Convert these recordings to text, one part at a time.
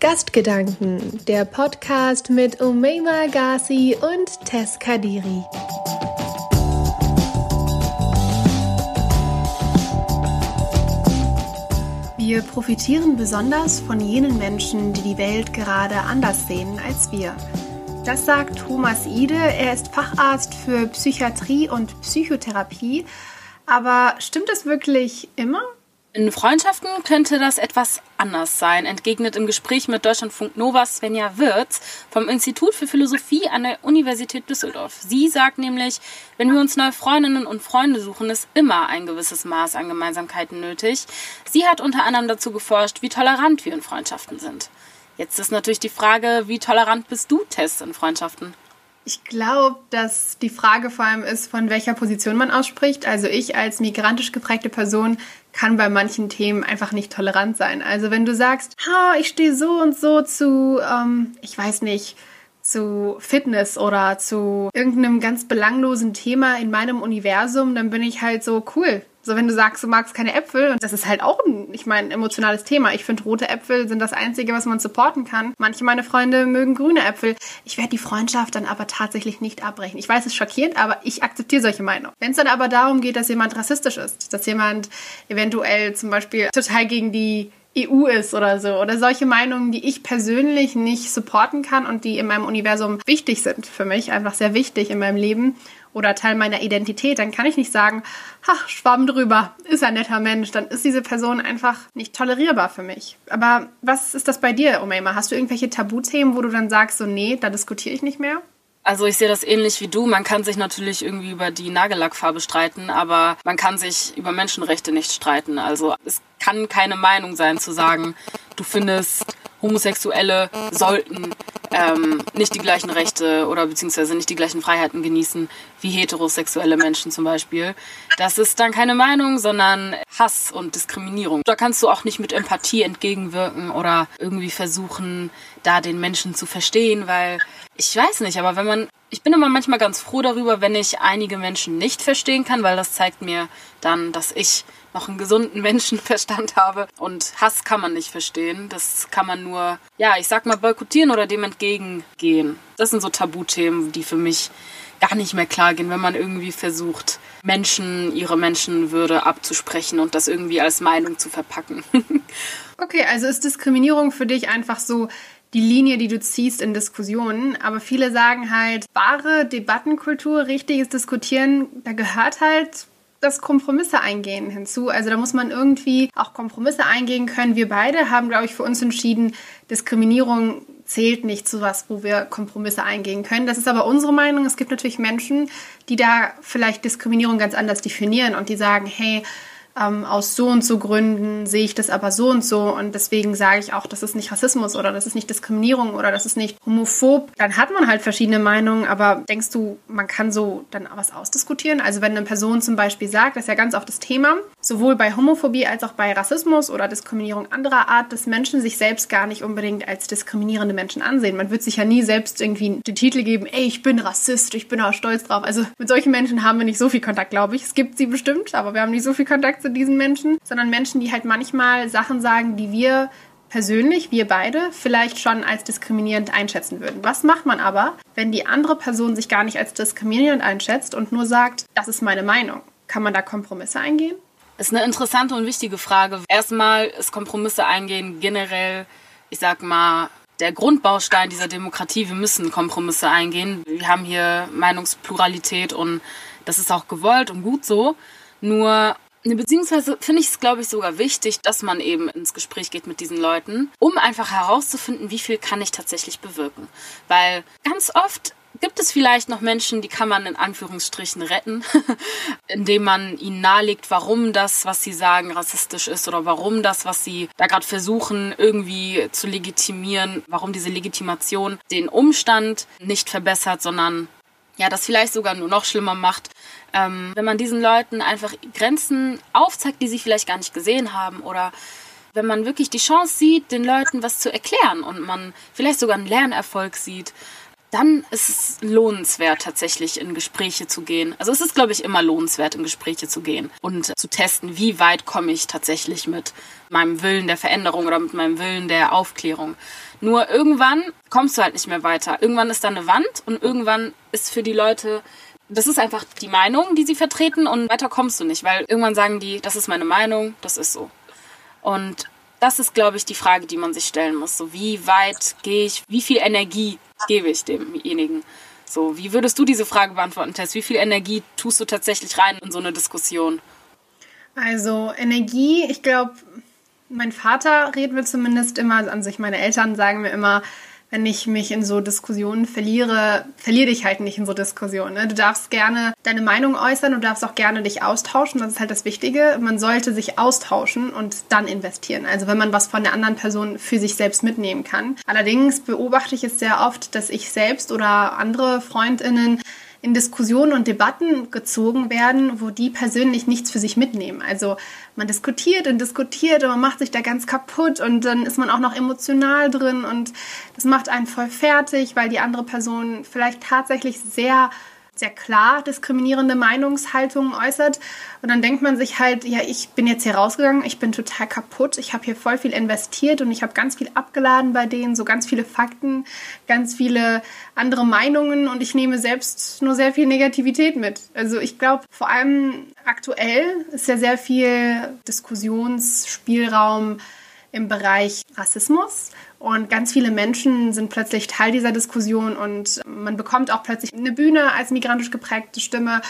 Gastgedanken, der Podcast mit Umeima Ghazi und Tess Kadiri. Wir profitieren besonders von jenen Menschen, die die Welt gerade anders sehen als wir. Das sagt Thomas Ide. Er ist Facharzt für Psychiatrie und Psychotherapie. Aber stimmt es wirklich immer? In Freundschaften könnte das etwas anders sein, entgegnet im Gespräch mit Deutschlandfunk Nova Svenja Wirz vom Institut für Philosophie an der Universität Düsseldorf. Sie sagt nämlich, wenn wir uns neue Freundinnen und Freunde suchen, ist immer ein gewisses Maß an Gemeinsamkeiten nötig. Sie hat unter anderem dazu geforscht, wie tolerant wir in Freundschaften sind. Jetzt ist natürlich die Frage, wie tolerant bist du, Tess, in Freundschaften? Ich glaube, dass die Frage vor allem ist, von welcher Position man ausspricht. Also ich als migrantisch geprägte Person kann bei manchen Themen einfach nicht tolerant sein. Also wenn du sagst, ha, ich stehe so und so zu, ähm, ich weiß nicht, zu Fitness oder zu irgendeinem ganz belanglosen Thema in meinem Universum, dann bin ich halt so cool. So, wenn du sagst, du magst keine Äpfel, und das ist halt auch ein, ich meine, emotionales Thema. Ich finde, rote Äpfel sind das Einzige, was man supporten kann. Manche meiner Freunde mögen grüne Äpfel. Ich werde die Freundschaft dann aber tatsächlich nicht abbrechen. Ich weiß, es ist schockierend, aber ich akzeptiere solche Meinungen. Wenn es dann aber darum geht, dass jemand rassistisch ist, dass jemand eventuell zum Beispiel total gegen die EU ist oder so. Oder solche Meinungen, die ich persönlich nicht supporten kann und die in meinem Universum wichtig sind für mich, einfach sehr wichtig in meinem Leben oder Teil meiner Identität, dann kann ich nicht sagen, ha, schwamm drüber, ist ein netter Mensch, dann ist diese Person einfach nicht tolerierbar für mich. Aber was ist das bei dir, Omeima? Hast du irgendwelche Tabuthemen, wo du dann sagst, so nee, da diskutiere ich nicht mehr? Also ich sehe das ähnlich wie du. Man kann sich natürlich irgendwie über die Nagellackfarbe streiten, aber man kann sich über Menschenrechte nicht streiten. Also es kann keine Meinung sein zu sagen, du findest Homosexuelle sollten ähm, nicht die gleichen Rechte oder beziehungsweise nicht die gleichen Freiheiten genießen wie heterosexuelle Menschen zum Beispiel. Das ist dann keine Meinung, sondern Hass und Diskriminierung. Da kannst du auch nicht mit Empathie entgegenwirken oder irgendwie versuchen, da den Menschen zu verstehen, weil ich weiß nicht, aber wenn man, ich bin immer manchmal ganz froh darüber, wenn ich einige Menschen nicht verstehen kann, weil das zeigt mir dann, dass ich noch einen gesunden Menschenverstand habe. Und Hass kann man nicht verstehen. Das kann man nur, ja, ich sag mal, boykottieren oder dem entgegengehen. Das sind so Tabuthemen, die für mich gar nicht mehr klar gehen, wenn man irgendwie versucht, Menschen ihre Menschenwürde abzusprechen und das irgendwie als Meinung zu verpacken. okay, also ist Diskriminierung für dich einfach so die Linie, die du ziehst in Diskussionen. Aber viele sagen halt, wahre Debattenkultur, richtiges Diskutieren, da gehört halt das Kompromisse eingehen hinzu. Also da muss man irgendwie auch Kompromisse eingehen können. Wir beide haben, glaube ich, für uns entschieden, Diskriminierung zählt nicht zu was, wo wir Kompromisse eingehen können. Das ist aber unsere Meinung. Es gibt natürlich Menschen, die da vielleicht Diskriminierung ganz anders definieren und die sagen, hey, ähm, aus so und so Gründen sehe ich das aber so und so und deswegen sage ich auch, das ist nicht Rassismus oder das ist nicht Diskriminierung oder das ist nicht homophob. Dann hat man halt verschiedene Meinungen, aber denkst du, man kann so dann was ausdiskutieren? Also wenn eine Person zum Beispiel sagt, das ist ja ganz oft das Thema, sowohl bei Homophobie als auch bei Rassismus oder Diskriminierung anderer Art, dass Menschen sich selbst gar nicht unbedingt als diskriminierende Menschen ansehen. Man wird sich ja nie selbst irgendwie den Titel geben, ey, ich bin Rassist, ich bin auch stolz drauf. Also mit solchen Menschen haben wir nicht so viel Kontakt, glaube ich. Es gibt sie bestimmt, aber wir haben nicht so viel Kontakt zu diesen Menschen, sondern Menschen, die halt manchmal Sachen sagen, die wir persönlich, wir beide, vielleicht schon als diskriminierend einschätzen würden. Was macht man aber, wenn die andere Person sich gar nicht als diskriminierend einschätzt und nur sagt, das ist meine Meinung? Kann man da Kompromisse eingehen? Ist eine interessante und wichtige Frage. Erstmal ist Kompromisse eingehen generell, ich sag mal, der Grundbaustein dieser Demokratie. Wir müssen Kompromisse eingehen. Wir haben hier Meinungspluralität und das ist auch gewollt und gut so. Nur Beziehungsweise finde ich es, glaube ich, sogar wichtig, dass man eben ins Gespräch geht mit diesen Leuten, um einfach herauszufinden, wie viel kann ich tatsächlich bewirken. Weil ganz oft gibt es vielleicht noch Menschen, die kann man in Anführungsstrichen retten, indem man ihnen nahelegt, warum das, was sie sagen, rassistisch ist oder warum das, was sie da gerade versuchen, irgendwie zu legitimieren, warum diese Legitimation den Umstand nicht verbessert, sondern ja, das vielleicht sogar nur noch schlimmer macht, ähm, wenn man diesen Leuten einfach Grenzen aufzeigt, die sie vielleicht gar nicht gesehen haben oder wenn man wirklich die Chance sieht, den Leuten was zu erklären und man vielleicht sogar einen Lernerfolg sieht, dann ist es lohnenswert, tatsächlich in Gespräche zu gehen. Also es ist, glaube ich, immer lohnenswert, in Gespräche zu gehen und zu testen, wie weit komme ich tatsächlich mit meinem Willen der Veränderung oder mit meinem Willen der Aufklärung. Nur irgendwann kommst du halt nicht mehr weiter. Irgendwann ist da eine Wand und irgendwann ist für die Leute das ist einfach die Meinung, die sie vertreten und weiter kommst du nicht, weil irgendwann sagen die, das ist meine Meinung, das ist so. Und das ist, glaube ich, die Frage, die man sich stellen muss. So, wie weit gehe ich, wie viel Energie gebe ich demjenigen? So, wie würdest du diese Frage beantworten, Tess? Wie viel Energie tust du tatsächlich rein in so eine Diskussion? Also Energie, ich glaube, mein Vater redet mir zumindest immer, an sich meine Eltern sagen mir immer, wenn ich mich in so Diskussionen verliere, verliere dich halt nicht in so Diskussionen. Ne? Du darfst gerne deine Meinung äußern, du darfst auch gerne dich austauschen. Das ist halt das Wichtige. Man sollte sich austauschen und dann investieren. Also wenn man was von der anderen Person für sich selbst mitnehmen kann. Allerdings beobachte ich es sehr oft, dass ich selbst oder andere Freundinnen in Diskussionen und Debatten gezogen werden, wo die persönlich nichts für sich mitnehmen. Also man diskutiert und diskutiert und man macht sich da ganz kaputt und dann ist man auch noch emotional drin und das macht einen voll fertig, weil die andere Person vielleicht tatsächlich sehr sehr klar diskriminierende Meinungshaltungen äußert. Und dann denkt man sich halt, ja, ich bin jetzt hier rausgegangen, ich bin total kaputt, ich habe hier voll viel investiert und ich habe ganz viel abgeladen bei denen, so ganz viele Fakten, ganz viele andere Meinungen und ich nehme selbst nur sehr viel Negativität mit. Also ich glaube, vor allem aktuell ist ja sehr viel Diskussionsspielraum im Bereich Rassismus. Und ganz viele Menschen sind plötzlich Teil dieser Diskussion und man bekommt auch plötzlich eine Bühne als migrantisch geprägte Stimme.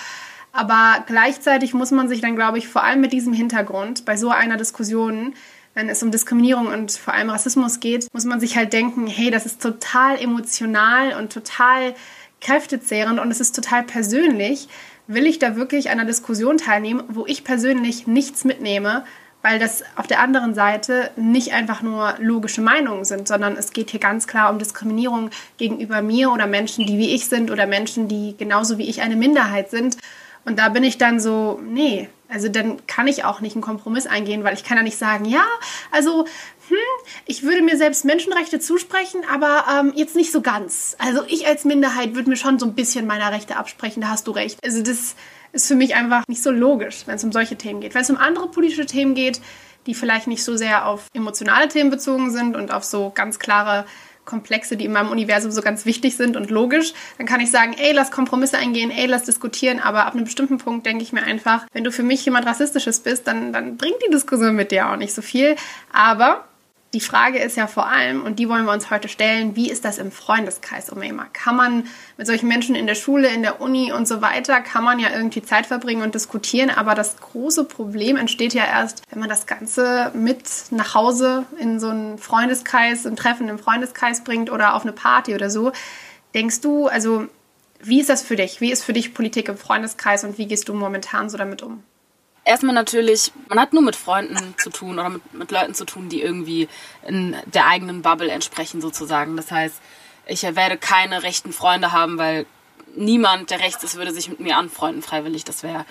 Aber gleichzeitig muss man sich dann, glaube ich, vor allem mit diesem Hintergrund bei so einer Diskussion, wenn es um Diskriminierung und vor allem Rassismus geht, muss man sich halt denken, hey, das ist total emotional und total kräftezehrend und es ist total persönlich. Will ich da wirklich an einer Diskussion teilnehmen, wo ich persönlich nichts mitnehme, weil das auf der anderen Seite nicht einfach nur logische Meinungen sind, sondern es geht hier ganz klar um Diskriminierung gegenüber mir oder Menschen, die wie ich sind oder Menschen, die genauso wie ich eine Minderheit sind. Und da bin ich dann so, nee, also dann kann ich auch nicht einen Kompromiss eingehen, weil ich kann ja nicht sagen, ja, also hm, ich würde mir selbst Menschenrechte zusprechen, aber ähm, jetzt nicht so ganz. Also ich als Minderheit würde mir schon so ein bisschen meiner Rechte absprechen, da hast du recht. Also das ist für mich einfach nicht so logisch, wenn es um solche Themen geht. Wenn es um andere politische Themen geht, die vielleicht nicht so sehr auf emotionale Themen bezogen sind und auf so ganz klare Komplexe, die in meinem Universum so ganz wichtig sind und logisch, dann kann ich sagen, ey, lass Kompromisse eingehen, ey, lass diskutieren, aber ab einem bestimmten Punkt denke ich mir einfach, wenn du für mich jemand Rassistisches bist, dann, dann bringt die Diskussion mit dir auch nicht so viel. Aber die Frage ist ja vor allem, und die wollen wir uns heute stellen, wie ist das im Freundeskreis, Omema? Kann man mit solchen Menschen in der Schule, in der Uni und so weiter, kann man ja irgendwie Zeit verbringen und diskutieren, aber das große Problem entsteht ja erst, wenn man das Ganze mit nach Hause in so einen Freundeskreis, ein Treffen im Freundeskreis bringt oder auf eine Party oder so. Denkst du, also wie ist das für dich? Wie ist für dich Politik im Freundeskreis und wie gehst du momentan so damit um? Erstmal natürlich, man hat nur mit Freunden zu tun oder mit, mit Leuten zu tun, die irgendwie in der eigenen Bubble entsprechen sozusagen. Das heißt, ich werde keine rechten Freunde haben, weil niemand, der rechts ist, würde sich mit mir anfreunden freiwillig. Das wäre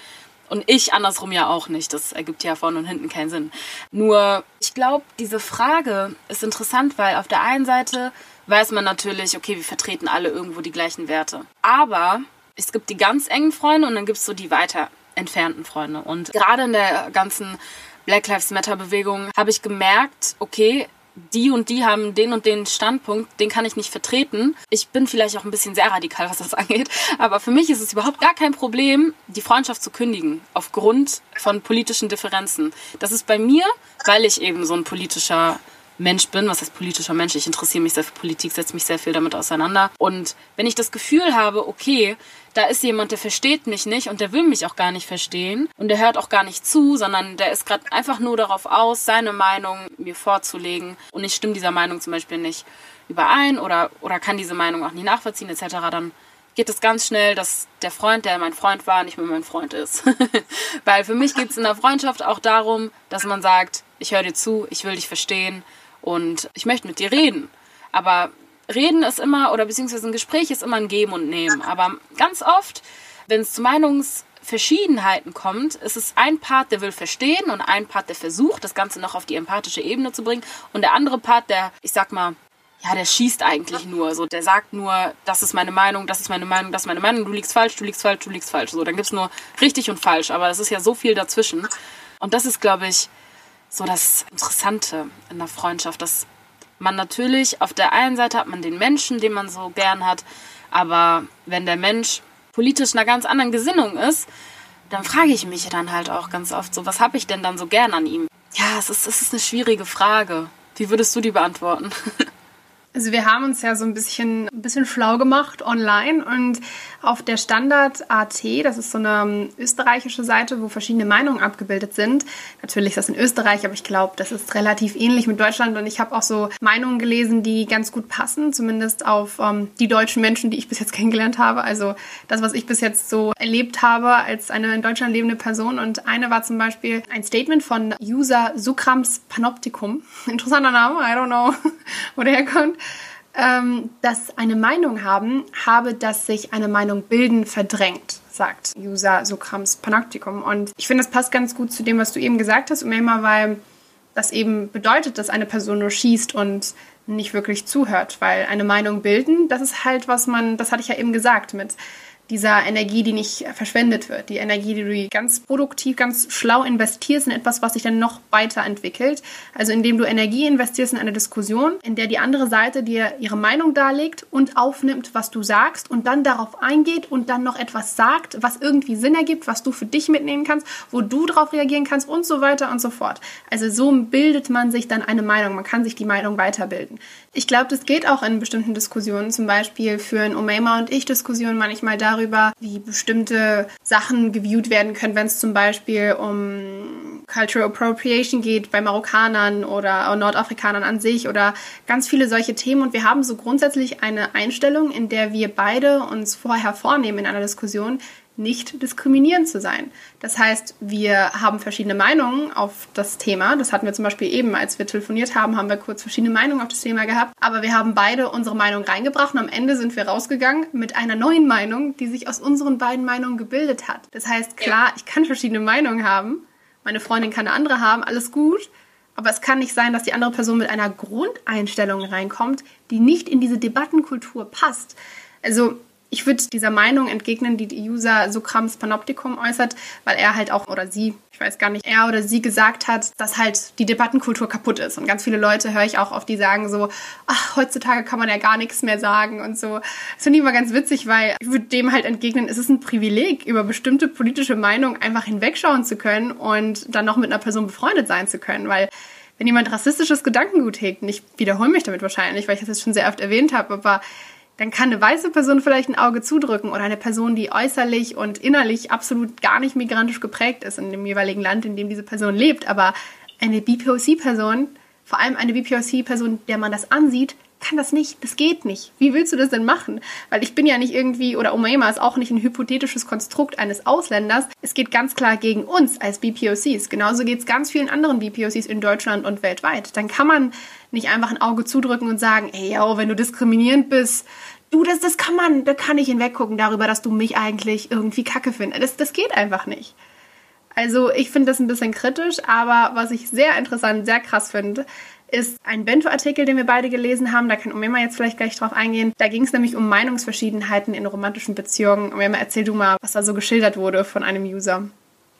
und ich andersrum ja auch nicht. Das ergibt ja vorne und hinten keinen Sinn. Nur, ich glaube, diese Frage ist interessant, weil auf der einen Seite weiß man natürlich, okay, wir vertreten alle irgendwo die gleichen Werte. Aber es gibt die ganz engen Freunde und dann gibt es so die weiter entfernten Freunde. Und gerade in der ganzen Black Lives Matter Bewegung habe ich gemerkt, okay, die und die haben den und den Standpunkt, den kann ich nicht vertreten. Ich bin vielleicht auch ein bisschen sehr radikal, was das angeht, aber für mich ist es überhaupt gar kein Problem, die Freundschaft zu kündigen, aufgrund von politischen Differenzen. Das ist bei mir, weil ich eben so ein politischer Mensch bin, was heißt politischer Mensch, ich interessiere mich sehr für Politik, setze mich sehr viel damit auseinander. Und wenn ich das Gefühl habe, okay, da ist jemand, der versteht mich nicht und der will mich auch gar nicht verstehen und der hört auch gar nicht zu, sondern der ist gerade einfach nur darauf aus, seine Meinung mir vorzulegen und ich stimme dieser Meinung zum Beispiel nicht überein oder, oder kann diese Meinung auch nicht nachvollziehen etc., dann geht es ganz schnell, dass der Freund, der mein Freund war, nicht mehr mein Freund ist. Weil für mich geht es in der Freundschaft auch darum, dass man sagt, ich höre dir zu, ich will dich verstehen und ich möchte mit dir reden. Aber reden ist immer, oder beziehungsweise ein Gespräch ist immer ein Geben und Nehmen. Aber ganz oft, wenn es zu Meinungsverschiedenheiten kommt, ist es ein Part, der will verstehen und ein Part, der versucht, das Ganze noch auf die empathische Ebene zu bringen. Und der andere Part, der, ich sag mal, ja, der schießt eigentlich nur. So, der sagt nur, das ist meine Meinung, das ist meine Meinung, das ist meine Meinung, du liegst falsch, du liegst falsch, du liegst falsch. So, dann gibt's nur richtig und falsch, aber es ist ja so viel dazwischen. Und das ist, glaube ich, so das Interessante in der Freundschaft, dass man natürlich auf der einen Seite hat man den Menschen, den man so gern hat, aber wenn der Mensch politisch einer ganz anderen Gesinnung ist, dann frage ich mich dann halt auch ganz oft so, was habe ich denn dann so gern an ihm? Ja, es ist, es ist eine schwierige Frage. Wie würdest du die beantworten? Also wir haben uns ja so ein bisschen, ein bisschen schlau gemacht online und auf der Standard AT, das ist so eine ähm, österreichische Seite, wo verschiedene Meinungen abgebildet sind. Natürlich ist das in Österreich, aber ich glaube, das ist relativ ähnlich mit Deutschland und ich habe auch so Meinungen gelesen, die ganz gut passen, zumindest auf ähm, die deutschen Menschen, die ich bis jetzt kennengelernt habe. Also das, was ich bis jetzt so erlebt habe als eine in Deutschland lebende Person und eine war zum Beispiel ein Statement von User Sukrams Panoptikum. Interessanter Name, I don't know, wo der herkommt ähm, dass eine Meinung haben, habe, dass sich eine Meinung bilden verdrängt, sagt User Sokrams Panoptikum. Und ich finde, das passt ganz gut zu dem, was du eben gesagt hast, Umema, weil das eben bedeutet, dass eine Person nur schießt und nicht wirklich zuhört, weil eine Meinung bilden, das ist halt, was man, das hatte ich ja eben gesagt, mit dieser Energie, die nicht verschwendet wird, die Energie, die du ganz produktiv, ganz schlau investierst in etwas, was sich dann noch weiterentwickelt. Also indem du Energie investierst in eine Diskussion, in der die andere Seite dir ihre Meinung darlegt und aufnimmt, was du sagst und dann darauf eingeht und dann noch etwas sagt, was irgendwie Sinn ergibt, was du für dich mitnehmen kannst, wo du darauf reagieren kannst und so weiter und so fort. Also so bildet man sich dann eine Meinung. Man kann sich die Meinung weiterbilden. Ich glaube, das geht auch in bestimmten Diskussionen. Zum Beispiel führen Omema und ich Diskussionen manchmal darüber, wie bestimmte Sachen geviewt werden können, wenn es zum Beispiel um Cultural Appropriation geht bei Marokkanern oder Nordafrikanern an sich oder ganz viele solche Themen. Und wir haben so grundsätzlich eine Einstellung, in der wir beide uns vorher vornehmen in einer Diskussion, nicht diskriminierend zu sein. Das heißt, wir haben verschiedene Meinungen auf das Thema. Das hatten wir zum Beispiel eben, als wir telefoniert haben, haben wir kurz verschiedene Meinungen auf das Thema gehabt. Aber wir haben beide unsere Meinung reingebracht und am Ende sind wir rausgegangen mit einer neuen Meinung, die sich aus unseren beiden Meinungen gebildet hat. Das heißt, klar, ich kann verschiedene Meinungen haben. Meine Freundin kann eine andere haben, alles gut. Aber es kann nicht sein, dass die andere Person mit einer Grundeinstellung reinkommt, die nicht in diese Debattenkultur passt. Also ich würde dieser Meinung entgegnen, die die User Sokrams Panoptikum äußert, weil er halt auch oder sie, ich weiß gar nicht, er oder sie gesagt hat, dass halt die Debattenkultur kaputt ist. Und ganz viele Leute höre ich auch auf, die sagen so, ach, heutzutage kann man ja gar nichts mehr sagen und so. Das finde ich immer ganz witzig, weil ich würde dem halt entgegnen, es ist ein Privileg, über bestimmte politische Meinungen einfach hinwegschauen zu können und dann noch mit einer Person befreundet sein zu können, weil wenn jemand rassistisches Gedankengut hegt, und ich wiederhole mich damit wahrscheinlich, weil ich das jetzt schon sehr oft erwähnt habe, aber dann kann eine weiße Person vielleicht ein Auge zudrücken oder eine Person, die äußerlich und innerlich absolut gar nicht migrantisch geprägt ist in dem jeweiligen Land, in dem diese Person lebt. Aber eine BPOC-Person, vor allem eine BPOC-Person, der man das ansieht, kann das nicht, das geht nicht. Wie willst du das denn machen? Weil ich bin ja nicht irgendwie, oder Umayma ist auch nicht ein hypothetisches Konstrukt eines Ausländers. Es geht ganz klar gegen uns als BPOCs. Genauso geht es ganz vielen anderen BPOCs in Deutschland und weltweit. Dann kann man nicht einfach ein Auge zudrücken und sagen, ey, yo, wenn du diskriminierend bist, du, das, das kann man, da kann ich hinweggucken darüber, dass du mich eigentlich irgendwie kacke findest. Das, das geht einfach nicht. Also ich finde das ein bisschen kritisch, aber was ich sehr interessant, sehr krass finde, ist ein Bento-Artikel, den wir beide gelesen haben. Da kann Umema jetzt vielleicht gleich drauf eingehen. Da ging es nämlich um Meinungsverschiedenheiten in romantischen Beziehungen. Umema, erzähl du mal, was da so geschildert wurde von einem User.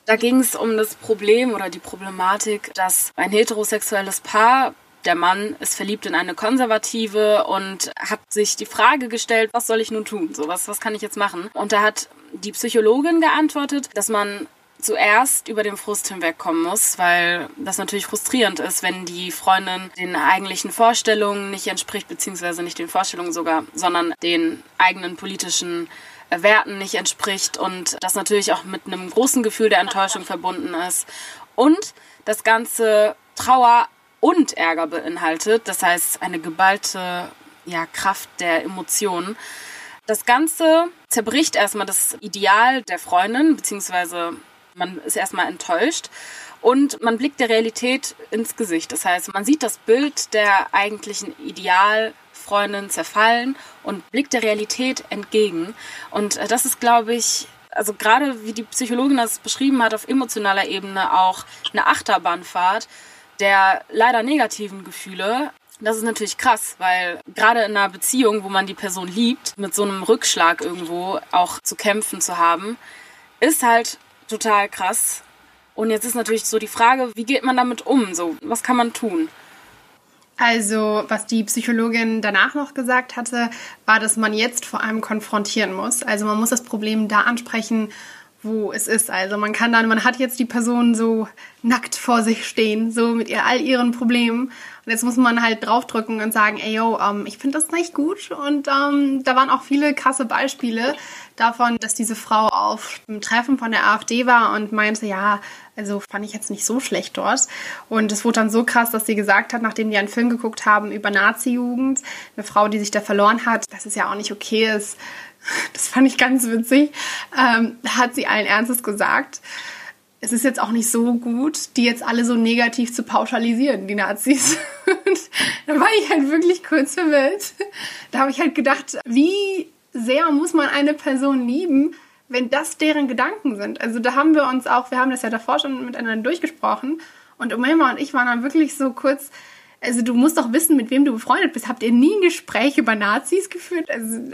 Da ging es um das Problem oder die Problematik, dass ein heterosexuelles Paar der Mann ist verliebt in eine Konservative und hat sich die Frage gestellt, was soll ich nun tun? So, was, was kann ich jetzt machen? Und da hat die Psychologin geantwortet, dass man zuerst über den Frust hinwegkommen muss, weil das natürlich frustrierend ist, wenn die Freundin den eigentlichen Vorstellungen nicht entspricht, beziehungsweise nicht den Vorstellungen sogar, sondern den eigenen politischen äh, Werten nicht entspricht und das natürlich auch mit einem großen Gefühl der Enttäuschung verbunden ist. Und das ganze Trauer und Ärger beinhaltet, das heißt eine geballte ja, Kraft der Emotionen. Das Ganze zerbricht erstmal das Ideal der Freundin, beziehungsweise man ist erstmal enttäuscht und man blickt der Realität ins Gesicht. Das heißt, man sieht das Bild der eigentlichen Idealfreundin zerfallen und blickt der Realität entgegen. Und äh, das ist, glaube ich, also gerade wie die Psychologin das beschrieben hat, auf emotionaler Ebene auch eine Achterbahnfahrt der leider negativen Gefühle Das ist natürlich krass, weil gerade in einer Beziehung, wo man die Person liebt, mit so einem Rückschlag irgendwo auch zu kämpfen zu haben, ist halt total krass. Und jetzt ist natürlich so die Frage, wie geht man damit um? So, was kann man tun? Also, was die Psychologin danach noch gesagt hatte, war, dass man jetzt vor allem konfrontieren muss. Also, man muss das Problem da ansprechen, wo es ist. Also, man kann dann, man hat jetzt die Person so nackt vor sich stehen, so mit ihr all ihren Problemen. Und jetzt muss man halt draufdrücken und sagen, ey, yo, ähm, ich finde das nicht gut. Und ähm, da waren auch viele krasse Beispiele davon, dass diese Frau auf einem Treffen von der AfD war und meinte, ja, also fand ich jetzt nicht so schlecht dort. Und es wurde dann so krass, dass sie gesagt hat, nachdem die einen Film geguckt haben über Nazi-Jugend, eine Frau, die sich da verloren hat, dass es ja auch nicht okay ist. Das fand ich ganz witzig. Ähm, hat sie allen Ernstes gesagt es ist jetzt auch nicht so gut, die jetzt alle so negativ zu pauschalisieren, die Nazis. Da war ich halt wirklich kurz verwirrt. Da habe ich halt gedacht, wie sehr muss man eine Person lieben, wenn das deren Gedanken sind. Also da haben wir uns auch, wir haben das ja davor schon miteinander durchgesprochen und Umayma und ich waren dann wirklich so kurz, also du musst doch wissen, mit wem du befreundet bist. Habt ihr nie ein Gespräch über Nazis geführt? Also,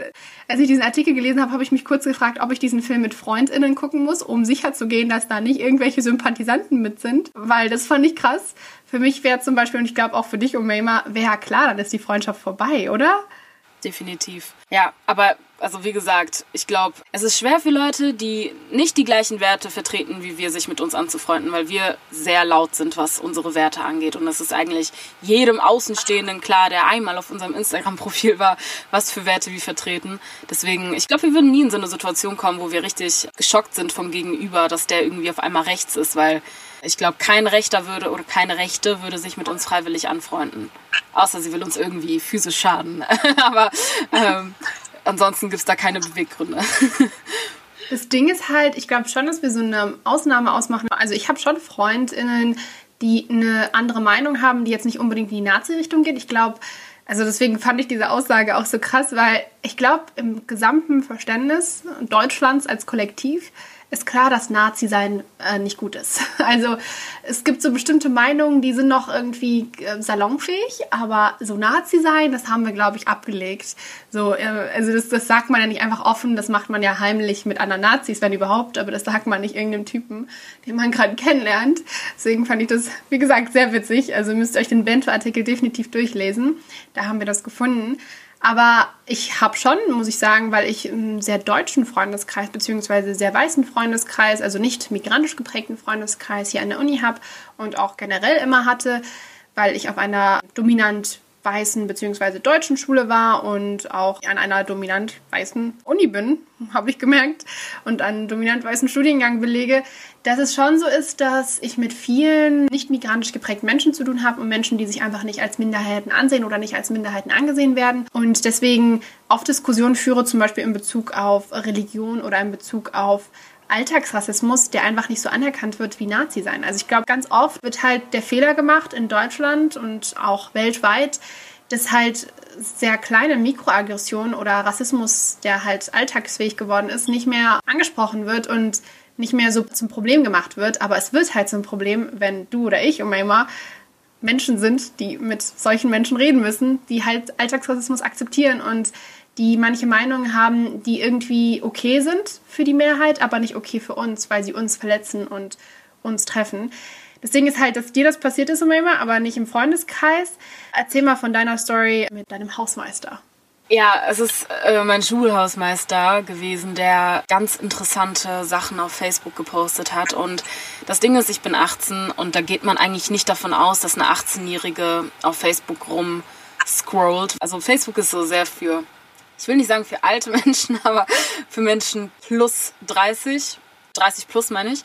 als ich diesen Artikel gelesen habe, habe ich mich kurz gefragt, ob ich diesen Film mit FreundInnen gucken muss, um sicherzugehen, dass da nicht irgendwelche Sympathisanten mit sind. Weil das fand ich krass. Für mich wäre zum Beispiel, und ich glaube auch für dich, Umayma, wäre klar, dann ist die Freundschaft vorbei, oder? Definitiv. Ja, aber also wie gesagt, ich glaube, es ist schwer für Leute, die nicht die gleichen Werte vertreten, wie wir, sich mit uns anzufreunden, weil wir sehr laut sind, was unsere Werte angeht. Und es ist eigentlich jedem Außenstehenden klar, der einmal auf unserem Instagram-Profil war, was für Werte wir vertreten. Deswegen, ich glaube, wir würden nie in so eine Situation kommen, wo wir richtig geschockt sind vom Gegenüber, dass der irgendwie auf einmal rechts ist, weil ich glaube, kein Rechter würde oder keine Rechte würde sich mit uns freiwillig anfreunden. Außer sie will uns irgendwie physisch schaden. Aber ähm, ansonsten gibt es da keine Beweggründe. Das Ding ist halt, ich glaube schon, dass wir so eine Ausnahme ausmachen. Also ich habe schon FreundInnen, die eine andere Meinung haben, die jetzt nicht unbedingt in die Nazi-Richtung geht. Ich glaube, also deswegen fand ich diese Aussage auch so krass, weil ich glaube, im gesamten Verständnis Deutschlands als Kollektiv ist klar, dass Nazi-Sein äh, nicht gut ist. Also es gibt so bestimmte Meinungen, die sind noch irgendwie äh, salonfähig, aber so Nazi-Sein, das haben wir, glaube ich, abgelegt. So, äh, also das, das sagt man ja nicht einfach offen, das macht man ja heimlich mit anderen Nazis, wenn überhaupt, aber das sagt man nicht irgendeinem Typen, den man gerade kennenlernt. Deswegen fand ich das, wie gesagt, sehr witzig. Also müsst ihr euch den Bento-Artikel definitiv durchlesen. Da haben wir das gefunden. Aber ich habe schon, muss ich sagen, weil ich einen sehr deutschen Freundeskreis beziehungsweise sehr weißen Freundeskreis, also nicht migrantisch geprägten Freundeskreis hier an der Uni habe und auch generell immer hatte, weil ich auf einer dominant weißen bzw. deutschen Schule war und auch an einer dominant weißen Uni bin, habe ich gemerkt, und einen dominant weißen Studiengang belege, dass es schon so ist, dass ich mit vielen nicht migrantisch geprägten Menschen zu tun habe und Menschen, die sich einfach nicht als Minderheiten ansehen oder nicht als Minderheiten angesehen werden und deswegen oft Diskussionen führe, zum Beispiel in Bezug auf Religion oder in Bezug auf Alltagsrassismus, der einfach nicht so anerkannt wird wie Nazi sein. Also ich glaube, ganz oft wird halt der Fehler gemacht in Deutschland und auch weltweit, dass halt sehr kleine Mikroaggressionen oder Rassismus, der halt alltagsfähig geworden ist, nicht mehr angesprochen wird und nicht mehr so zum Problem gemacht wird. Aber es wird halt zum Problem, wenn du oder ich, Umayma, Menschen sind, die mit solchen Menschen reden müssen, die halt Alltagsrassismus akzeptieren und die manche Meinungen haben, die irgendwie okay sind für die Mehrheit, aber nicht okay für uns, weil sie uns verletzen und uns treffen. Das Ding ist halt, dass dir das passiert ist immer, aber nicht im Freundeskreis. Erzähl mal von deiner Story mit deinem Hausmeister. Ja, es ist äh, mein Schulhausmeister gewesen, der ganz interessante Sachen auf Facebook gepostet hat. Und das Ding ist, ich bin 18 und da geht man eigentlich nicht davon aus, dass eine 18-Jährige auf Facebook rumscrollt. Also Facebook ist so sehr für ich will nicht sagen für alte Menschen, aber für Menschen plus 30, 30 plus meine ich.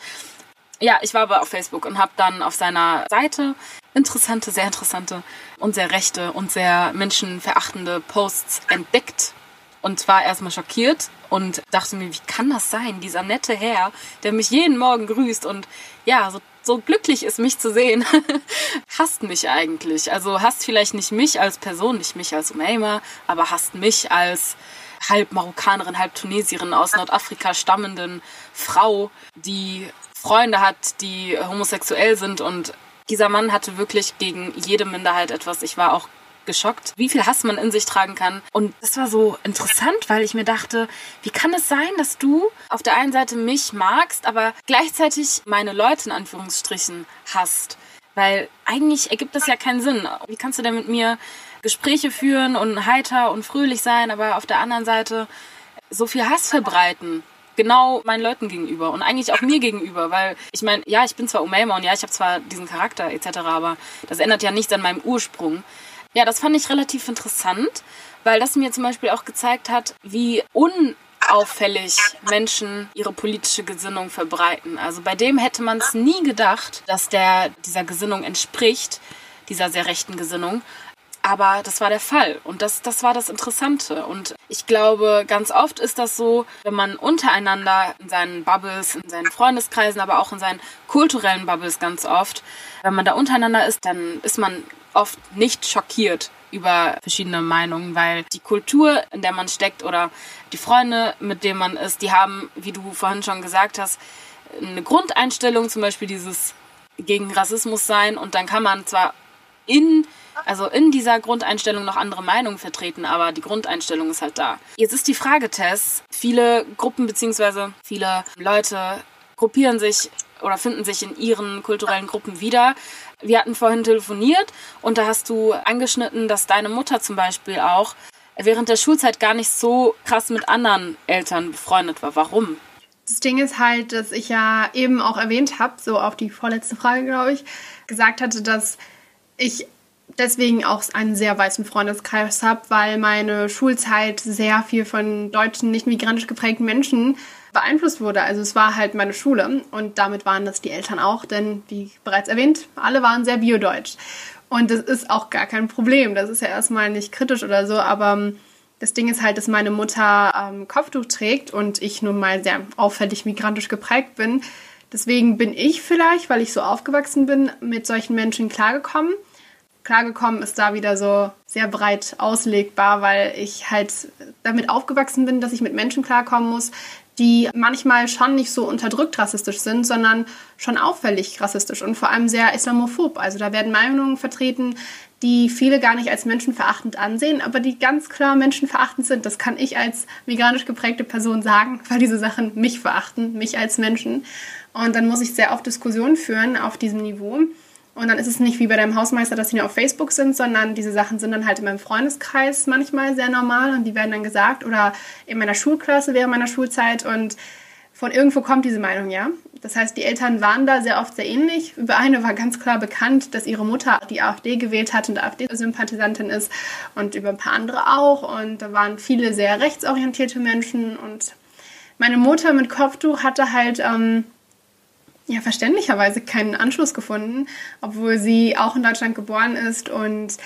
Ja, ich war aber auf Facebook und habe dann auf seiner Seite interessante, sehr interessante und sehr rechte und sehr menschenverachtende Posts entdeckt und war erstmal schockiert und dachte mir, wie kann das sein? Dieser nette Herr, der mich jeden Morgen grüßt und ja, so so glücklich ist, mich zu sehen, hasst mich eigentlich. Also hasst vielleicht nicht mich als Person, nicht mich als Umayma, aber hasst mich als halb Marokkanerin, halb Tunesierin aus Nordafrika stammenden Frau, die Freunde hat, die homosexuell sind und dieser Mann hatte wirklich gegen jede Minderheit etwas. Ich war auch geschockt, wie viel Hass man in sich tragen kann. Und das war so interessant, weil ich mir dachte, wie kann es sein, dass du auf der einen Seite mich magst, aber gleichzeitig meine Leute in Anführungsstrichen hasst? Weil eigentlich ergibt das ja keinen Sinn. Wie kannst du denn mit mir Gespräche führen und heiter und fröhlich sein, aber auf der anderen Seite so viel Hass verbreiten? genau meinen Leuten gegenüber und eigentlich auch mir gegenüber, weil ich meine, ja, ich bin zwar Umayma und ja, ich habe zwar diesen Charakter etc., aber das ändert ja nichts an meinem Ursprung. Ja, das fand ich relativ interessant, weil das mir zum Beispiel auch gezeigt hat, wie unauffällig Menschen ihre politische Gesinnung verbreiten. Also bei dem hätte man es nie gedacht, dass der dieser Gesinnung entspricht, dieser sehr rechten Gesinnung. Aber das war der Fall und das, das war das Interessante. Und ich glaube, ganz oft ist das so, wenn man untereinander in seinen Bubbles, in seinen Freundeskreisen, aber auch in seinen kulturellen Bubbles ganz oft, wenn man da untereinander ist, dann ist man oft nicht schockiert über verschiedene Meinungen, weil die Kultur, in der man steckt oder die Freunde, mit denen man ist, die haben, wie du vorhin schon gesagt hast, eine Grundeinstellung, zum Beispiel dieses gegen Rassismus sein und dann kann man zwar in also in dieser Grundeinstellung noch andere Meinungen vertreten, aber die Grundeinstellung ist halt da. Jetzt ist die Frage, Tess, viele Gruppen bzw. viele Leute gruppieren sich oder finden sich in ihren kulturellen Gruppen wieder. Wir hatten vorhin telefoniert und da hast du angeschnitten, dass deine Mutter zum Beispiel auch während der Schulzeit gar nicht so krass mit anderen Eltern befreundet war. Warum? Das Ding ist halt, dass ich ja eben auch erwähnt habe, so auf die vorletzte Frage, glaube ich, gesagt hatte, dass ich deswegen auch einen sehr weißen Freundeskreis habe, weil meine Schulzeit sehr viel von deutschen, nicht migrantisch geprägten Menschen beeinflusst wurde. Also es war halt meine Schule und damit waren das die Eltern auch, denn wie bereits erwähnt, alle waren sehr biodeutsch. Und das ist auch gar kein Problem. Das ist ja erstmal nicht kritisch oder so, aber ähm, das Ding ist halt, dass meine Mutter ähm, Kopftuch trägt und ich nun mal sehr auffällig migrantisch geprägt bin. Deswegen bin ich vielleicht, weil ich so aufgewachsen bin, mit solchen Menschen klargekommen klargekommen ist da wieder so sehr breit auslegbar, weil ich halt damit aufgewachsen bin, dass ich mit Menschen klarkommen muss, die manchmal schon nicht so unterdrückt rassistisch sind, sondern schon auffällig rassistisch und vor allem sehr islamophob. Also da werden Meinungen vertreten, die viele gar nicht als menschenverachtend ansehen, aber die ganz klar menschenverachtend sind. Das kann ich als migrantisch geprägte Person sagen, weil diese Sachen mich verachten, mich als Menschen. Und dann muss ich sehr oft Diskussionen führen auf diesem Niveau. Und dann ist es nicht wie bei deinem Hausmeister, dass sie nur auf Facebook sind, sondern diese Sachen sind dann halt in meinem Freundeskreis manchmal sehr normal und die werden dann gesagt oder in meiner Schulklasse während meiner Schulzeit und von irgendwo kommt diese Meinung, ja. Das heißt, die Eltern waren da sehr oft sehr ähnlich. Über eine war ganz klar bekannt, dass ihre Mutter die AfD gewählt hat und AfD-Sympathisantin ist und über ein paar andere auch. Und da waren viele sehr rechtsorientierte Menschen und meine Mutter mit Kopftuch hatte halt ähm, ja verständlicherweise keinen Anschluss gefunden, obwohl sie auch in Deutschland geboren ist und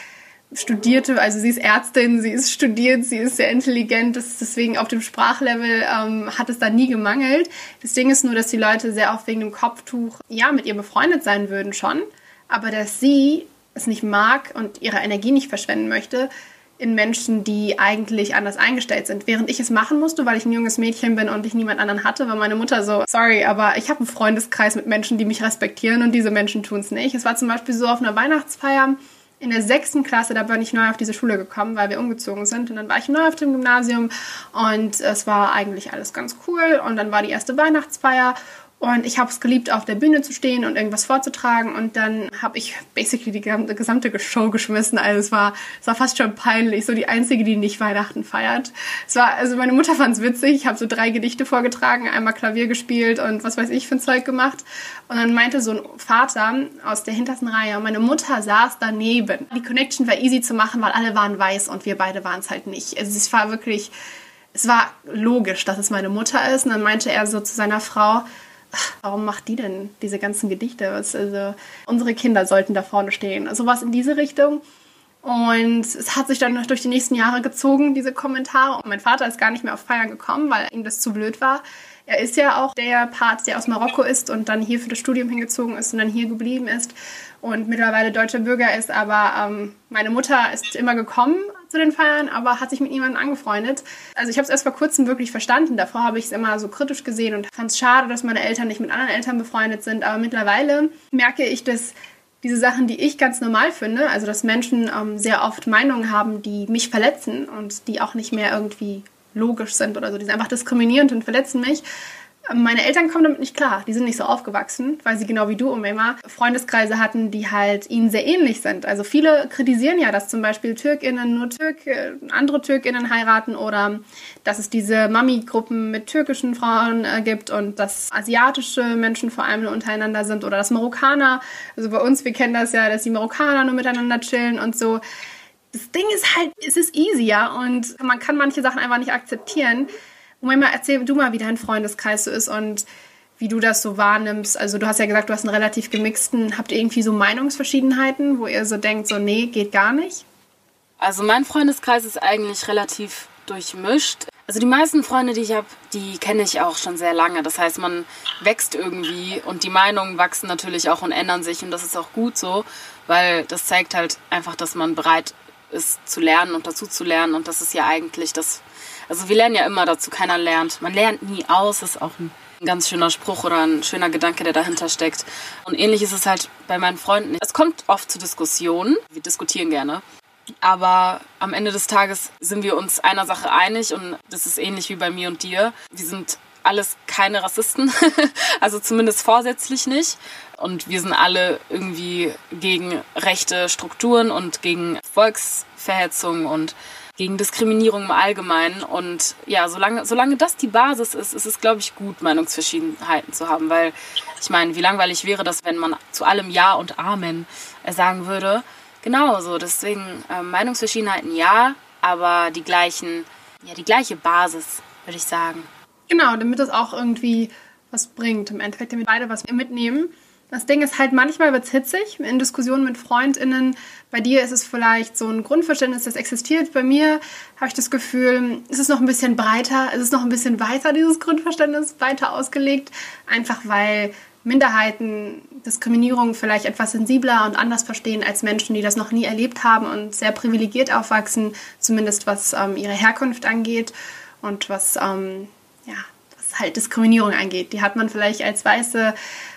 studierte, also sie ist Ärztin, sie ist studiert, sie ist sehr intelligent, das deswegen auf dem Sprachlevel ähm, hat es da nie gemangelt. Das Ding ist nur, dass die Leute sehr oft wegen dem Kopftuch ja mit ihr befreundet sein würden schon, aber dass sie es nicht mag und ihre Energie nicht verschwenden möchte, in Menschen, die eigentlich anders eingestellt sind. Während ich es machen musste, weil ich ein junges Mädchen bin und ich niemand anderen hatte, war meine Mutter so, sorry, aber ich habe einen Freundeskreis mit Menschen, die mich respektieren und diese Menschen tun es nicht. Es war zum Beispiel so auf einer Weihnachtsfeier in der sechsten Klasse, da bin ich neu auf diese Schule gekommen, weil wir umgezogen sind. Und dann war ich neu auf dem Gymnasium und es war eigentlich alles ganz cool. Und dann war die erste Weihnachtsfeier und ich habe es geliebt, auf der Bühne zu stehen und irgendwas vorzutragen. Und dann habe ich basically die gesamte Show geschmissen. Also es war, es war fast schon peinlich. So die Einzige, die nicht Weihnachten feiert. Es war, also meine Mutter fand es witzig. Ich habe so drei Gedichte vorgetragen, einmal Klavier gespielt und was weiß ich für ein Zeug gemacht. Und dann meinte so ein Vater aus der hintersten Reihe, meine Mutter saß daneben. Die Connection war easy zu machen, weil alle waren weiß und wir beide waren es halt nicht. Also es war wirklich, es war logisch, dass es meine Mutter ist. Und dann meinte er so zu seiner Frau, warum macht die denn diese ganzen Gedichte? Also, unsere Kinder sollten da vorne stehen. Also was in diese Richtung. Und es hat sich dann durch die nächsten Jahre gezogen, diese Kommentare. Und mein Vater ist gar nicht mehr auf Feiern gekommen, weil ihm das zu blöd war. Er ist ja auch der Part, der aus Marokko ist und dann hier für das Studium hingezogen ist und dann hier geblieben ist und mittlerweile deutscher Bürger ist. Aber ähm, meine Mutter ist immer gekommen zu den Feiern, aber hat sich mit niemandem angefreundet. Also ich habe es erst vor kurzem wirklich verstanden. Davor habe ich es immer so kritisch gesehen und fand es schade, dass meine Eltern nicht mit anderen Eltern befreundet sind. Aber mittlerweile merke ich, dass diese Sachen, die ich ganz normal finde, also dass Menschen ähm, sehr oft Meinungen haben, die mich verletzen und die auch nicht mehr irgendwie logisch sind oder so, die sind einfach diskriminierend und verletzen mich, meine Eltern kommen damit nicht klar. Die sind nicht so aufgewachsen, weil sie genau wie du, Umema, Freundeskreise hatten, die halt ihnen sehr ähnlich sind. Also viele kritisieren ja, dass zum Beispiel TürkInnen nur Türk, äh, andere TürkInnen heiraten oder dass es diese Mami-Gruppen mit türkischen Frauen äh, gibt und dass asiatische Menschen vor allem untereinander sind oder dass Marokkaner, also bei uns, wir kennen das ja, dass die Marokkaner nur miteinander chillen und so. Das Ding ist halt, es ist easier und man kann manche Sachen einfach nicht akzeptieren. Moment mal, erzähl du mal, wie dein Freundeskreis so ist und wie du das so wahrnimmst. Also du hast ja gesagt, du hast einen relativ gemixten. Habt ihr irgendwie so Meinungsverschiedenheiten, wo ihr so denkt, so nee, geht gar nicht? Also mein Freundeskreis ist eigentlich relativ durchmischt. Also die meisten Freunde, die ich habe, die kenne ich auch schon sehr lange. Das heißt, man wächst irgendwie und die Meinungen wachsen natürlich auch und ändern sich und das ist auch gut so, weil das zeigt halt einfach, dass man bereit ist zu lernen und dazu zu lernen und das ist ja eigentlich das, also wir lernen ja immer dazu, keiner lernt. Man lernt nie aus, ist auch ein ganz schöner Spruch oder ein schöner Gedanke, der dahinter steckt. Und ähnlich ist es halt bei meinen Freunden. Es kommt oft zu Diskussionen. Wir diskutieren gerne. Aber am Ende des Tages sind wir uns einer Sache einig und das ist ähnlich wie bei mir und dir. Wir sind alles keine Rassisten, also zumindest vorsätzlich nicht. Und wir sind alle irgendwie gegen rechte Strukturen und gegen Volksverhetzung und gegen Diskriminierung im Allgemeinen. Und ja, solange, solange das die Basis ist, ist es, glaube ich, gut, Meinungsverschiedenheiten zu haben. Weil ich meine, wie langweilig wäre das, wenn man zu allem Ja und Amen sagen würde. Genau so. Deswegen äh, Meinungsverschiedenheiten ja, aber die gleichen, ja, die gleiche Basis, würde ich sagen. Genau, damit das auch irgendwie was bringt. Im Endeffekt, damit beide was mitnehmen. Das Ding ist halt, manchmal wird es hitzig in Diskussionen mit FreundInnen. Bei dir ist es vielleicht so ein Grundverständnis, das existiert. Bei mir habe ich das Gefühl, es ist noch ein bisschen breiter, es ist noch ein bisschen weiter, dieses Grundverständnis, weiter ausgelegt. Einfach weil Minderheiten Diskriminierung vielleicht etwas sensibler und anders verstehen als Menschen, die das noch nie erlebt haben und sehr privilegiert aufwachsen, zumindest was ähm, ihre Herkunft angeht und was, ähm, ja, halt Diskriminierung angeht. Die hat man vielleicht als weiße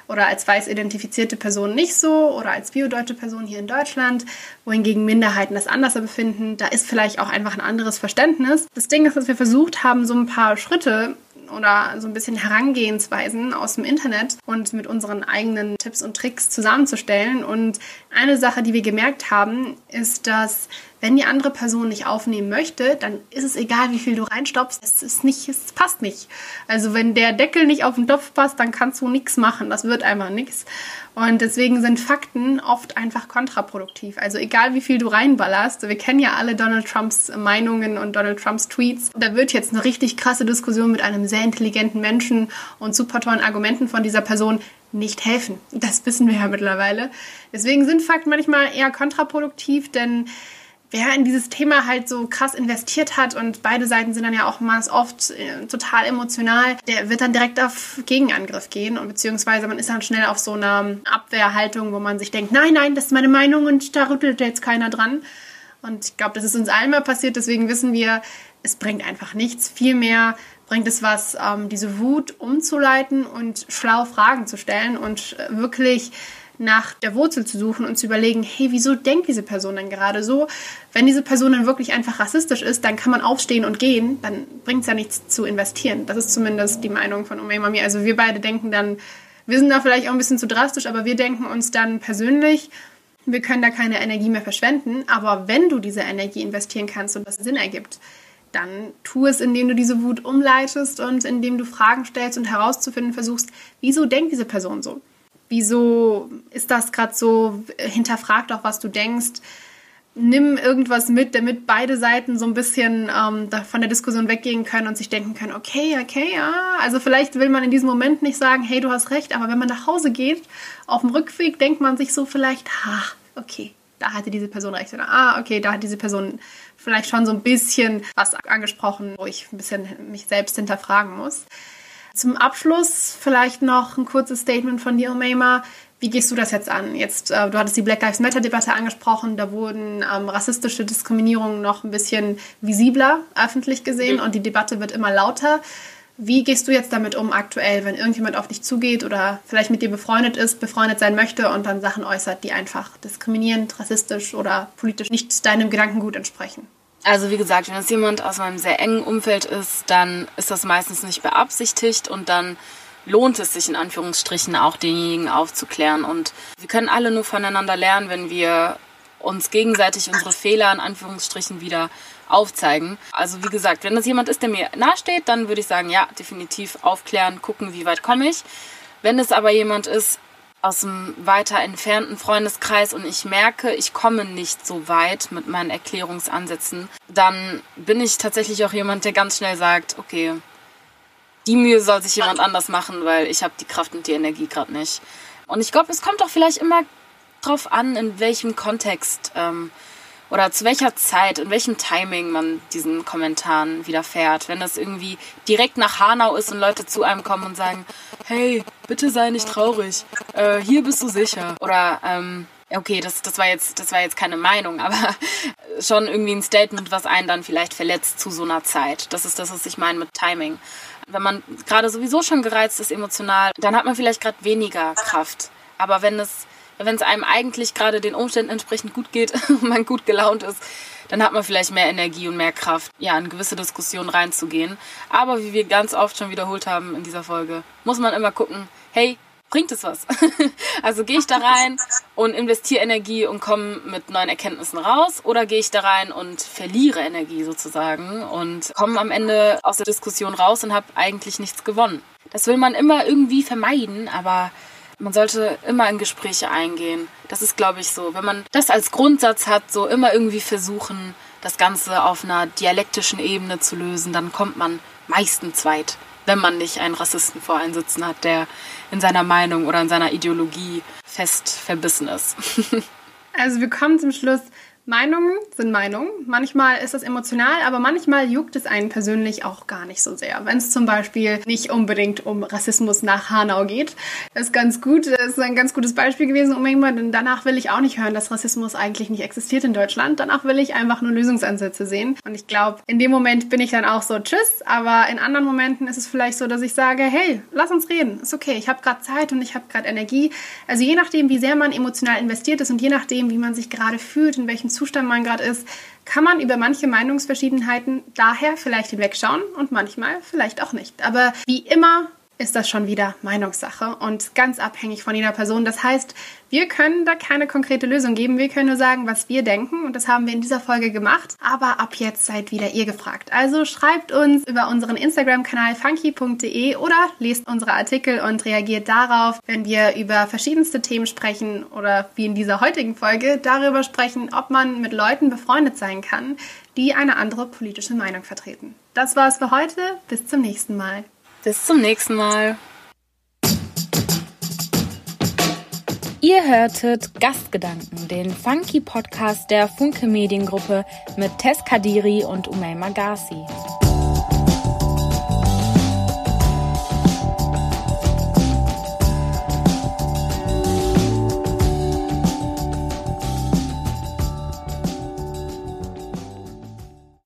oder als weiß identifizierte Person nicht so oder als biodeutsche Person hier in Deutschland, wohingegen Minderheiten das anders befinden. Da ist vielleicht auch einfach ein anderes Verständnis. Das Ding ist, dass wir versucht haben, so ein paar Schritte oder so ein bisschen Herangehensweisen aus dem Internet und mit unseren eigenen Tipps und Tricks zusammenzustellen. Und eine Sache, die wir gemerkt haben, ist, dass wenn die andere Person nicht aufnehmen möchte, dann ist es egal, wie viel du reinstopfst. Es ist nicht, es passt nicht. Also wenn der Deckel nicht auf den Topf passt, dann kannst du nichts machen. Das wird einfach nichts. Und deswegen sind Fakten oft einfach kontraproduktiv. Also egal, wie viel du reinballerst. Wir kennen ja alle Donald Trumps Meinungen und Donald Trumps Tweets. Da wird jetzt eine richtig krasse Diskussion mit einem sehr intelligenten Menschen und super tollen Argumenten von dieser Person nicht helfen. Das wissen wir ja mittlerweile. Deswegen sind Fakten manchmal eher kontraproduktiv, denn wer in dieses Thema halt so krass investiert hat und beide Seiten sind dann ja auch mal oft äh, total emotional, der wird dann direkt auf Gegenangriff gehen und beziehungsweise man ist dann schnell auf so einer Abwehrhaltung, wo man sich denkt, nein, nein, das ist meine Meinung und da rüttelt jetzt keiner dran. Und ich glaube, das ist uns allen mal passiert, deswegen wissen wir, es bringt einfach nichts. Vielmehr bringt es was, ähm, diese Wut umzuleiten und schlau Fragen zu stellen und äh, wirklich nach der Wurzel zu suchen und zu überlegen, hey, wieso denkt diese Person denn gerade so? Wenn diese Person dann wirklich einfach rassistisch ist, dann kann man aufstehen und gehen, dann bringt es ja nichts zu investieren. Das ist zumindest die Meinung von Umay Mami. Also wir beide denken dann, wir sind da vielleicht auch ein bisschen zu drastisch, aber wir denken uns dann persönlich, wir können da keine Energie mehr verschwenden. Aber wenn du diese Energie investieren kannst und das Sinn ergibt, dann tu es, indem du diese Wut umleitest und indem du Fragen stellst und herauszufinden versuchst, wieso denkt diese Person so? Wieso ist das gerade so? Hinterfrag doch, was du denkst. Nimm irgendwas mit, damit beide Seiten so ein bisschen ähm, von der Diskussion weggehen können und sich denken können, okay, okay, ja. Also vielleicht will man in diesem Moment nicht sagen, hey, du hast recht, aber wenn man nach Hause geht, auf dem Rückweg denkt man sich so vielleicht, ha, okay, da hatte diese Person recht. Oder ah, okay, da hat diese Person vielleicht schon so ein bisschen was angesprochen, wo ich ein bisschen mich selbst hinterfragen muss. Zum Abschluss vielleicht noch ein kurzes Statement von dir, Omeima. Wie gehst du das jetzt an? Jetzt, äh, du hattest die Black Lives Matter-Debatte angesprochen, da wurden ähm, rassistische Diskriminierungen noch ein bisschen visibler öffentlich gesehen mhm. und die Debatte wird immer lauter. Wie gehst du jetzt damit um aktuell, wenn irgendjemand auf dich zugeht oder vielleicht mit dir befreundet ist, befreundet sein möchte und dann Sachen äußert, die einfach diskriminierend, rassistisch oder politisch nicht deinem Gedankengut entsprechen? Also wie gesagt, wenn es jemand aus meinem sehr engen Umfeld ist, dann ist das meistens nicht beabsichtigt und dann lohnt es sich in Anführungsstrichen auch denjenigen aufzuklären. Und wir können alle nur voneinander lernen, wenn wir uns gegenseitig unsere Fehler in Anführungsstrichen wieder aufzeigen. Also wie gesagt, wenn das jemand ist, der mir nahesteht, dann würde ich sagen, ja, definitiv aufklären, gucken, wie weit komme ich. Wenn es aber jemand ist, aus einem weiter entfernten Freundeskreis und ich merke, ich komme nicht so weit mit meinen Erklärungsansätzen, dann bin ich tatsächlich auch jemand, der ganz schnell sagt, okay, die Mühe soll sich jemand anders machen, weil ich habe die Kraft und die Energie gerade nicht. Und ich glaube, es kommt auch vielleicht immer drauf an, in welchem Kontext ähm, oder zu welcher Zeit, in welchem Timing man diesen Kommentaren widerfährt. Wenn das irgendwie direkt nach Hanau ist und Leute zu einem kommen und sagen, hey, bitte sei nicht traurig, äh, hier bist du sicher. Oder ähm, okay, das, das, war jetzt, das war jetzt keine Meinung, aber schon irgendwie ein Statement, was einen dann vielleicht verletzt zu so einer Zeit. Das ist das, was ich meine mit Timing. Wenn man gerade sowieso schon gereizt ist emotional, dann hat man vielleicht gerade weniger Kraft. Aber wenn es wenn es einem eigentlich gerade den Umständen entsprechend gut geht und man gut gelaunt ist, dann hat man vielleicht mehr Energie und mehr Kraft, ja, in gewisse Diskussionen reinzugehen. Aber wie wir ganz oft schon wiederholt haben in dieser Folge, muss man immer gucken, hey, bringt es was? also gehe ich da rein und investiere Energie und komme mit neuen Erkenntnissen raus oder gehe ich da rein und verliere Energie sozusagen und komme am Ende aus der Diskussion raus und habe eigentlich nichts gewonnen. Das will man immer irgendwie vermeiden, aber man sollte immer in Gespräche eingehen. Das ist, glaube ich, so. Wenn man das als Grundsatz hat, so immer irgendwie versuchen, das Ganze auf einer dialektischen Ebene zu lösen, dann kommt man meistens weit, wenn man nicht einen Rassisten vor einen sitzen hat, der in seiner Meinung oder in seiner Ideologie fest verbissen ist. also wir kommen zum Schluss. Meinungen sind Meinungen. Manchmal ist das emotional, aber manchmal juckt es einen persönlich auch gar nicht so sehr. Wenn es zum Beispiel nicht unbedingt um Rassismus nach Hanau geht. Ist ganz gut. Das ist ein ganz gutes Beispiel gewesen, um irgendwann, danach will ich auch nicht hören, dass Rassismus eigentlich nicht existiert in Deutschland. Danach will ich einfach nur Lösungsansätze sehen. Und ich glaube, in dem Moment bin ich dann auch so, tschüss. Aber in anderen Momenten ist es vielleicht so, dass ich sage, hey, lass uns reden. Ist okay. Ich habe gerade Zeit und ich habe gerade Energie. Also je nachdem, wie sehr man emotional investiert ist und je nachdem, wie man sich gerade fühlt, in welchem Zustand man gerade ist, kann man über manche Meinungsverschiedenheiten daher vielleicht hinwegschauen und manchmal vielleicht auch nicht. Aber wie immer ist das schon wieder Meinungssache und ganz abhängig von jeder Person. Das heißt, wir können da keine konkrete Lösung geben. Wir können nur sagen, was wir denken und das haben wir in dieser Folge gemacht. Aber ab jetzt seid wieder ihr gefragt. Also schreibt uns über unseren Instagram-Kanal funky.de oder lest unsere Artikel und reagiert darauf, wenn wir über verschiedenste Themen sprechen oder wie in dieser heutigen Folge darüber sprechen, ob man mit Leuten befreundet sein kann, die eine andere politische Meinung vertreten. Das war's für heute. Bis zum nächsten Mal. Bis zum nächsten Mal. Ihr hörtet Gastgedanken, den Funky Podcast der Funke Mediengruppe mit Tess Kadiri und Umay Magasi.